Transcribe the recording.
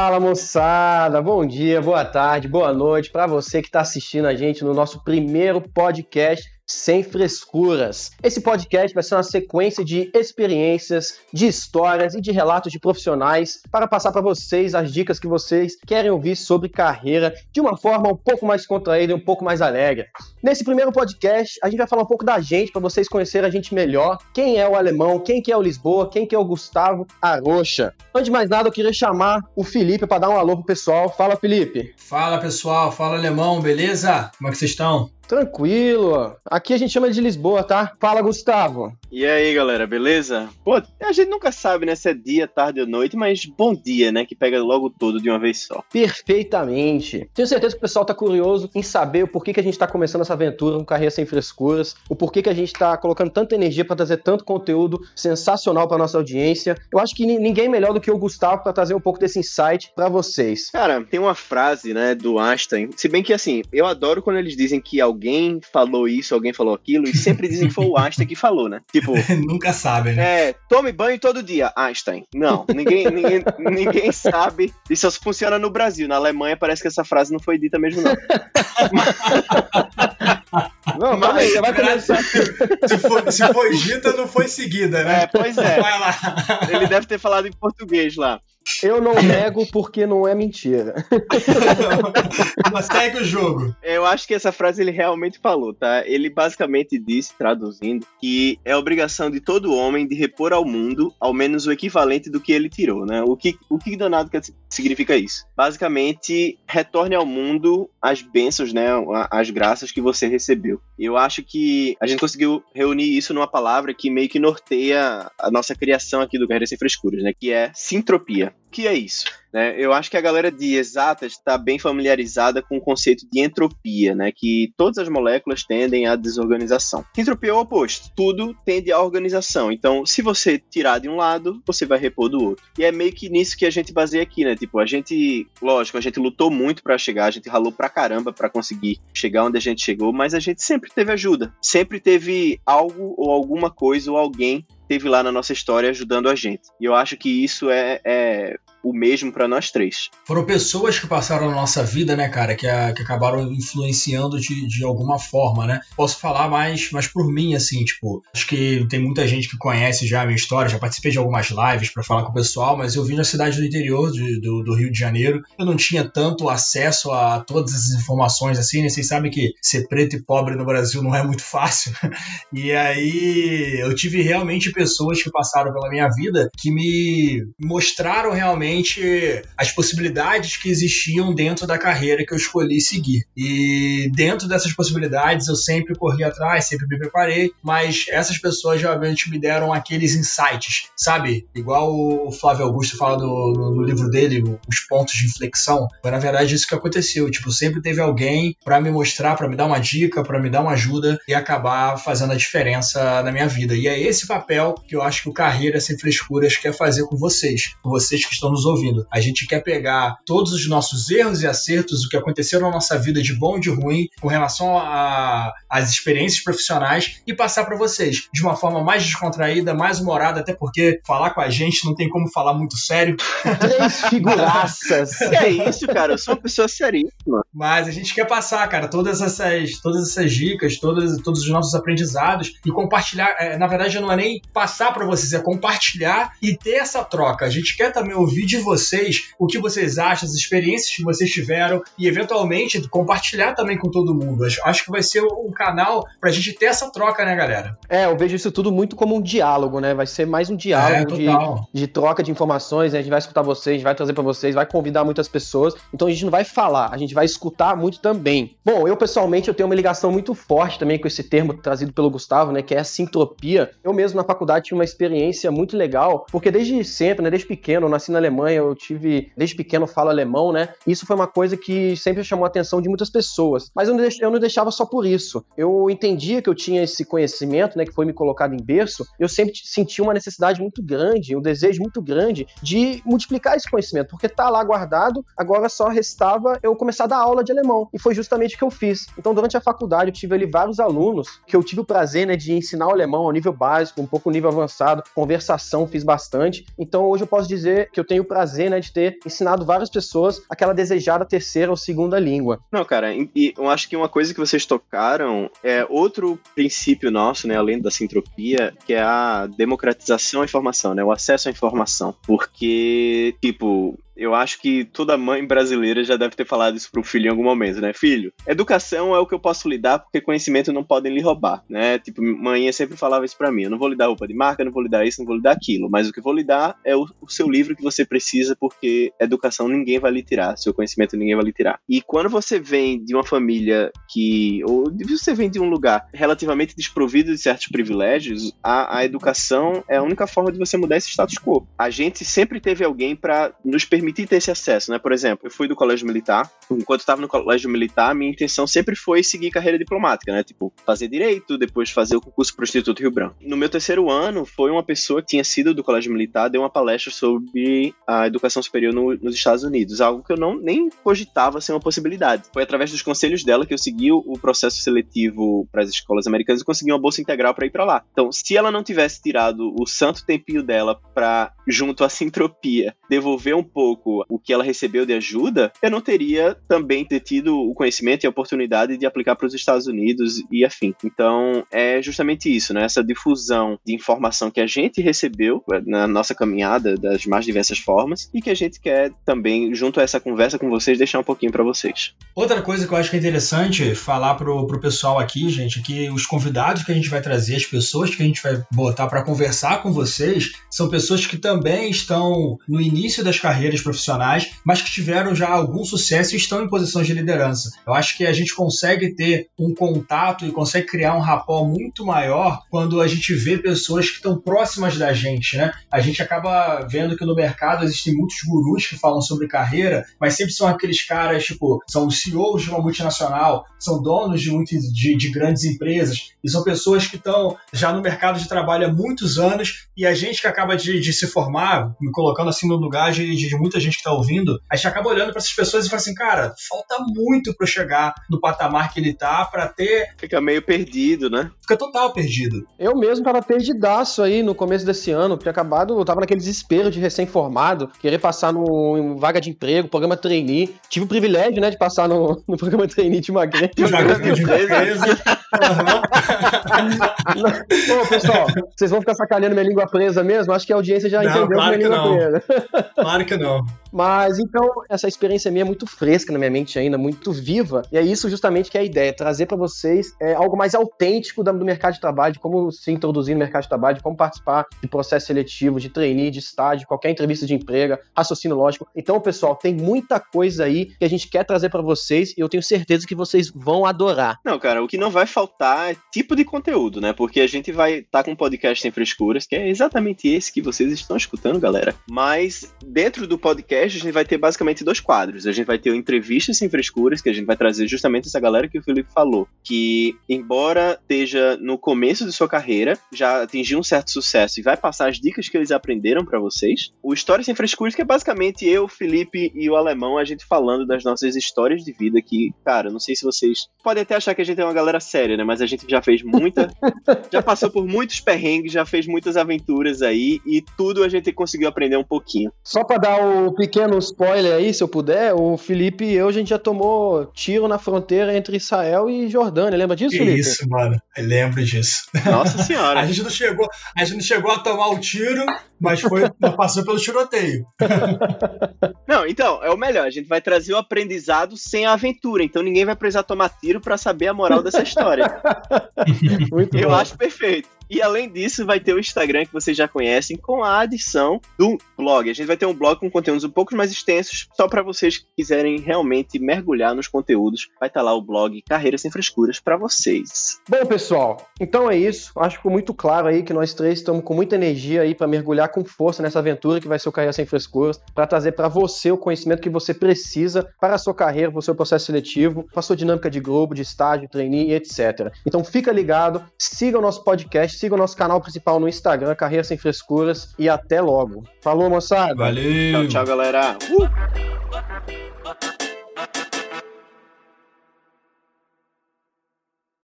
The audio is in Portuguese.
Fala moçada, bom dia, boa tarde, boa noite para você que está assistindo a gente no nosso primeiro podcast sem frescuras. Esse podcast vai ser uma sequência de experiências, de histórias e de relatos de profissionais para passar para vocês as dicas que vocês querem ouvir sobre carreira de uma forma um pouco mais contraída e um pouco mais alegre. Nesse primeiro podcast, a gente vai falar um pouco da gente para vocês conhecerem a gente melhor. Quem é o alemão, quem que é o Lisboa, quem que é o Gustavo Arocha. Antes de mais nada, eu queria chamar o Felipe para dar um alô pro pessoal. Fala, Felipe. Fala, pessoal. Fala, alemão. Beleza? Como é que vocês estão? Tranquilo. Aqui a gente chama de Lisboa, tá? Fala, Gustavo. E aí, galera, beleza? Pô, a gente nunca sabe, né, se é dia, tarde ou noite, mas bom dia, né, que pega logo tudo de uma vez só. Perfeitamente. Tenho certeza que o pessoal tá curioso em saber o porquê que a gente tá começando essa aventura com Carreira Sem Frescuras, o porquê que a gente tá colocando tanta energia para trazer tanto conteúdo sensacional para nossa audiência. Eu acho que ninguém melhor do que o Gustavo para trazer um pouco desse insight para vocês. Cara, tem uma frase, né, do Einstein, se bem que, assim, eu adoro quando eles dizem que alguém alguém falou isso, alguém falou aquilo, e sempre dizem que foi o Einstein que falou, né? Tipo. Nunca sabe, né? É, tome banho todo dia, Einstein. Não, ninguém, ninguém, ninguém sabe. Isso só funciona no Brasil. Na Alemanha parece que essa frase não foi dita mesmo, não. Não, mas você vai começar. Se foi, se foi dita, não foi seguida, né? É, pois é. Vai lá. Ele deve ter falado em português lá. Eu não nego porque não é mentira. Mas segue o jogo. Eu acho que essa frase ele realmente falou, tá? Ele basicamente disse, traduzindo, que é obrigação de todo homem de repor ao mundo ao menos o equivalente do que ele tirou, né? O que, o que danado significa isso? Basicamente, retorne ao mundo as bênçãos, né? As graças que você recebeu. Eu acho que a gente conseguiu reunir isso numa palavra que meio que norteia a nossa criação aqui do Guerreiro Sem Frescuras, né? Que é sintropia. Que é isso? Né? Eu acho que a galera de exatas está bem familiarizada com o conceito de entropia, né? que todas as moléculas tendem à desorganização. Entropia é o oposto, tudo tende à organização. Então, se você tirar de um lado, você vai repor do outro. E é meio que nisso que a gente baseia aqui, né? Tipo, a gente, lógico, a gente lutou muito para chegar, a gente ralou pra caramba para conseguir chegar onde a gente chegou, mas a gente sempre teve ajuda, sempre teve algo ou alguma coisa ou alguém teve lá na nossa história ajudando a gente. E eu acho que isso é, é o mesmo para nós três. Foram pessoas que passaram na nossa vida, né, cara, que, a, que acabaram influenciando de, de alguma forma, né? Posso falar mais, mais por mim, assim, tipo, acho que tem muita gente que conhece já a minha história, já participei de algumas lives para falar com o pessoal, mas eu vim na cidade do interior de, do, do, Rio de Janeiro, eu não tinha tanto acesso a todas as informações, assim, né? Vocês sabem que ser preto e pobre no Brasil não é muito fácil. e aí eu tive realmente pessoas que passaram pela minha vida que me mostraram realmente realmente as possibilidades que existiam dentro da carreira que eu escolhi seguir. E dentro dessas possibilidades eu sempre corri atrás, sempre me preparei, mas essas pessoas realmente me deram aqueles insights, sabe? Igual o Flávio Augusto fala no, no, no livro dele, os pontos de inflexão. Foi na verdade isso que aconteceu. Tipo, sempre teve alguém para me mostrar, para me dar uma dica, para me dar uma ajuda e acabar fazendo a diferença na minha vida. E é esse papel que eu acho que o Carreira Sem Frescuras quer fazer com vocês, com vocês que estão ouvindo. A gente quer pegar todos os nossos erros e acertos, o que aconteceu na nossa vida de bom e de ruim, com relação às experiências profissionais e passar para vocês de uma forma mais descontraída, mais humorada, até porque falar com a gente não tem como falar muito sério. Três figuraças. que é isso, cara? Eu sou uma pessoa seríssima. Mas a gente quer passar, cara, todas essas, todas essas dicas, todas, todos os nossos aprendizados e compartilhar. É, na verdade, não é nem passar para vocês, é compartilhar e ter essa troca. A gente quer também ouvir de vocês o que vocês acham, as experiências que vocês tiveram e eventualmente compartilhar também com todo mundo. Acho, que vai ser um canal pra gente ter essa troca, né, galera? É, eu vejo isso tudo muito como um diálogo, né? Vai ser mais um diálogo é, de, de, troca de informações, né? a gente vai escutar vocês, a gente vai trazer para vocês, vai convidar muitas pessoas. Então a gente não vai falar, a gente vai escutar muito também. Bom, eu pessoalmente eu tenho uma ligação muito forte também com esse termo trazido pelo Gustavo, né, que é a sintropia. Eu mesmo na faculdade tive uma experiência muito legal, porque desde sempre, né, desde pequeno, eu nasci na Alemanha Alemanha, eu tive, desde pequeno, falo alemão, né? Isso foi uma coisa que sempre chamou a atenção de muitas pessoas. Mas eu não, eu não deixava só por isso. Eu entendia que eu tinha esse conhecimento, né, que foi me colocado em berço, eu sempre senti uma necessidade muito grande, um desejo muito grande de multiplicar esse conhecimento, porque tá lá guardado, agora só restava eu começar a dar aula de alemão. E foi justamente o que eu fiz. Então, durante a faculdade, eu tive ali vários alunos que eu tive o prazer, né, de ensinar o alemão ao nível básico, um pouco nível avançado, conversação fiz bastante. Então, hoje eu posso dizer que eu tenho prazer, né, de ter ensinado várias pessoas aquela desejada terceira ou segunda língua. Não, cara, e eu acho que uma coisa que vocês tocaram é outro princípio nosso, né, além da sintropia, que é a democratização à informação, né, o acesso à informação. Porque, tipo, eu acho que toda mãe brasileira já deve ter falado isso pro filho em algum momento, né? Filho, educação é o que eu posso lhe dar porque conhecimento não podem lhe roubar, né? Tipo, mãe sempre falava isso para mim. Eu não vou lhe dar roupa de marca, não vou lhe dar isso, não vou lhe dar aquilo. Mas o que eu vou lhe dar é o, o seu livro que você precisa porque educação ninguém vai lhe tirar, seu conhecimento ninguém vai lhe tirar. E quando você vem de uma família que, ou você vem de um lugar relativamente desprovido de certos privilégios, a, a educação é a única forma de você mudar esse status quo. A gente sempre teve alguém para nos permitir permitir ter esse acesso, né? Por exemplo, eu fui do colégio militar. Enquanto estava no colégio militar, minha intenção sempre foi seguir carreira diplomática, né? Tipo, fazer direito, depois fazer o concurso para o Instituto Rio Branco. No meu terceiro ano, foi uma pessoa que tinha sido do colégio militar, deu uma palestra sobre a educação superior no, nos Estados Unidos, algo que eu não nem cogitava ser uma possibilidade. Foi através dos conselhos dela que eu segui o processo seletivo para as escolas americanas e consegui uma bolsa integral para ir para lá. Então, se ela não tivesse tirado o santo tempinho dela para junto à sintropia, devolver um pouco pouco o que ela recebeu de ajuda, eu não teria também ter tido o conhecimento e a oportunidade de aplicar para os Estados Unidos e afim. Então, é justamente isso, né? Essa difusão de informação que a gente recebeu na nossa caminhada das mais diversas formas e que a gente quer também, junto a essa conversa com vocês, deixar um pouquinho para vocês. Outra coisa que eu acho que é interessante falar pro, pro pessoal aqui, gente, é que os convidados que a gente vai trazer, as pessoas que a gente vai botar para conversar com vocês, são pessoas que também estão no início das carreiras profissionais, mas que tiveram já algum sucesso e estão em posições de liderança. Eu acho que a gente consegue ter um contato e consegue criar um rapó muito maior quando a gente vê pessoas que estão próximas da gente, né? A gente acaba vendo que no mercado existem muitos gurus que falam sobre carreira, mas sempre são aqueles caras, tipo, são CEOs de uma multinacional, são donos de, muitas, de, de grandes empresas, e são pessoas que estão já no mercado de trabalho há muitos anos, e a gente que acaba de, de se formar, me colocando assim no lugar de, de muita muita gente que está ouvindo, a gente acaba olhando para essas pessoas e fala assim, cara, falta muito para chegar no patamar que ele tá para ter. Fica meio perdido, né? Fica total perdido. Eu mesmo tava perdidaço aí no começo desse ano, tinha acabado, eu tava naquele desespero de recém-formado, querer passar no em vaga de emprego, programa trainee. Tive o privilégio, né, de passar no, no programa trainee de uma grande empresa. Pô, pessoal, vocês vão ficar sacaneando minha língua presa mesmo? Acho que a audiência já não, entendeu claro minha língua não. presa. Claro que não. Ciao. Mas então, essa experiência minha é muito fresca na minha mente ainda, muito viva. E é isso justamente que é a ideia: trazer para vocês é, algo mais autêntico do mercado de trabalho, de como se introduzir no mercado de trabalho, de como participar de processo seletivo, de trainee, de estágio, qualquer entrevista de emprego, raciocínio lógico. Então, pessoal, tem muita coisa aí que a gente quer trazer para vocês e eu tenho certeza que vocês vão adorar. Não, cara, o que não vai faltar é tipo de conteúdo, né? Porque a gente vai estar tá com um podcast sem frescuras, que é exatamente esse que vocês estão escutando, galera. Mas dentro do podcast, a gente vai ter basicamente dois quadros. A gente vai ter o Entrevistas Sem Frescuras, que a gente vai trazer justamente essa galera que o Felipe falou, que, embora esteja no começo de sua carreira, já atingiu um certo sucesso e vai passar as dicas que eles aprenderam para vocês. O Histórias Sem Frescuras, que é basicamente eu, o Felipe e o Alemão, a gente falando das nossas histórias de vida que, cara, não sei se vocês podem até achar que a gente é uma galera séria, né? Mas a gente já fez muita. já passou por muitos perrengues, já fez muitas aventuras aí e tudo a gente conseguiu aprender um pouquinho. Só para dar o pequeno spoiler aí, se eu puder, o Felipe e eu, a gente já tomou tiro na fronteira entre Israel e Jordânia. Lembra disso, que Felipe? Isso, mano. Eu lembro disso. Nossa senhora. a, gente não chegou, a gente não chegou a tomar o tiro, mas foi, passou pelo tiroteio. não, então, é o melhor. A gente vai trazer o aprendizado sem a aventura. Então ninguém vai precisar tomar tiro para saber a moral dessa história. Muito eu bom. acho perfeito. E além disso, vai ter o Instagram que vocês já conhecem com a adição do blog. A gente vai ter um blog com conteúdos um pouco mais extensos, só para vocês que quiserem realmente mergulhar nos conteúdos. Vai estar tá lá o blog Carreira Sem Frescuras para vocês. Bom, pessoal, então é isso. Acho que ficou muito claro aí que nós três estamos com muita energia aí para mergulhar com força nessa aventura que vai ser o Carreira Sem Frescuras, para trazer para você o conhecimento que você precisa para a sua carreira, para o seu processo seletivo, para a sua dinâmica de grupo, de estágio, trainee, etc. Então fica ligado, siga o nosso podcast siga o nosso canal principal no Instagram, Carreira Sem Frescuras, e até logo. Falou, moçada. Valeu. Tchau, tchau, galera. Uh!